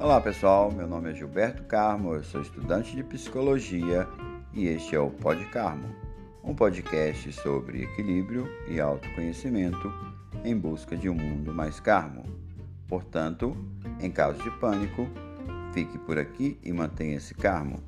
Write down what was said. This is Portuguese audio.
Olá pessoal, meu nome é Gilberto Carmo, eu sou estudante de psicologia e este é o Pod Carmo, um podcast sobre equilíbrio e autoconhecimento em busca de um mundo mais carmo. Portanto, em caso de pânico, fique por aqui e mantenha esse carmo.